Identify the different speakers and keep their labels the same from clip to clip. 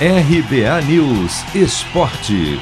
Speaker 1: RBA News Esporte.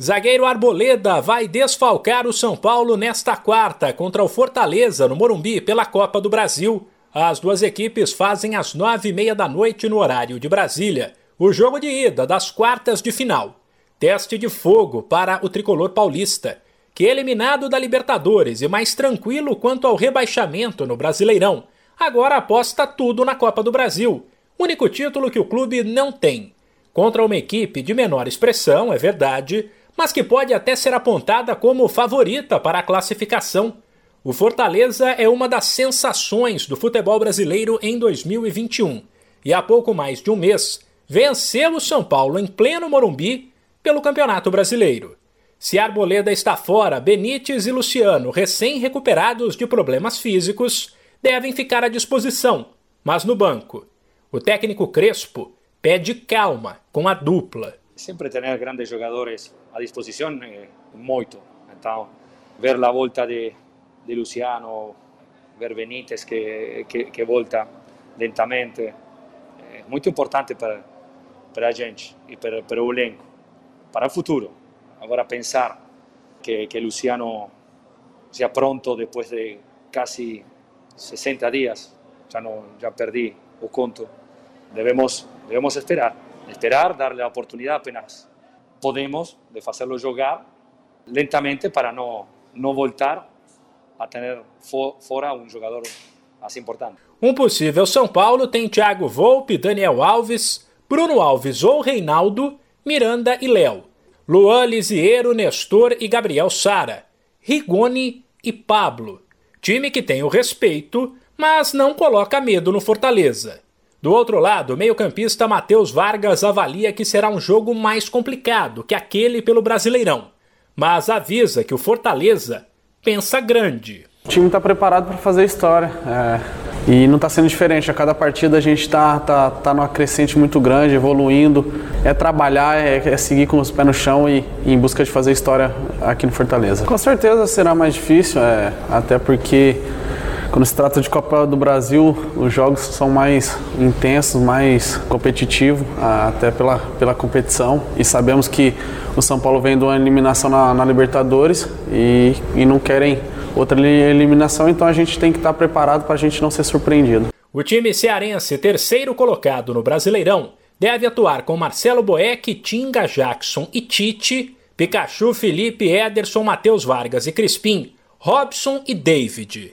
Speaker 2: Zagueiro Arboleda vai desfalcar o São Paulo nesta quarta contra o Fortaleza, no Morumbi, pela Copa do Brasil. As duas equipes fazem às nove e meia da noite no horário de Brasília o jogo de ida das quartas de final. Teste de fogo para o tricolor paulista, que eliminado da Libertadores e mais tranquilo quanto ao rebaixamento no Brasileirão, agora aposta tudo na Copa do Brasil único título que o clube não tem. Contra uma equipe de menor expressão, é verdade, mas que pode até ser apontada como favorita para a classificação. O Fortaleza é uma das sensações do futebol brasileiro em 2021 e há pouco mais de um mês venceu o São Paulo em pleno Morumbi pelo Campeonato Brasileiro. Se Arboleda está fora, Benítez e Luciano, recém-recuperados de problemas físicos, devem ficar à disposição, mas no banco o técnico Crespo pede calma com a dupla.
Speaker 3: Sempre ter grandes jogadores à disposição é muito. Então, ver a volta de, de Luciano, ver Benítez que, que, que volta lentamente, é muito importante para, para a gente e para, para o elenco, para o futuro. Agora, pensar que, que Luciano seja pronto depois de quase 60 dias, já, não, já perdi o conto debemos, debemos esperar, esperar, darle la oportunidad apenas podemos de hacerlo jugar lentamente para no, no voltar a ter fora um jogador assim importante.
Speaker 2: Um possível São Paulo tem Thiago Volpe, Daniel Alves, Bruno Alves ou Reinaldo, Miranda e Léo, Luan Lisiero, Nestor e Gabriel Sara, Rigoni e Pablo. Time que tem o respeito, mas não coloca medo no Fortaleza. Do outro lado, o meio-campista Matheus Vargas avalia que será um jogo mais complicado que aquele pelo Brasileirão, mas avisa que o Fortaleza pensa grande.
Speaker 4: O time está preparado para fazer história é, e não está sendo diferente. A cada partida a gente está tá, tá numa crescente muito grande, evoluindo. É trabalhar, é, é seguir com os pés no chão e, em busca de fazer história aqui no Fortaleza. Com certeza será mais difícil, é, até porque quando se trata de Copa do Brasil, os jogos são mais intensos, mais competitivos, até pela, pela competição. E sabemos que o São Paulo vem de uma eliminação na, na Libertadores e, e não querem outra eliminação, então a gente tem que estar preparado para a gente não ser surpreendido.
Speaker 2: O time cearense, terceiro colocado no Brasileirão, deve atuar com Marcelo Boeck, Tinga Jackson e Tite, Pikachu, Felipe, Ederson, Matheus Vargas e Crispim, Robson e David.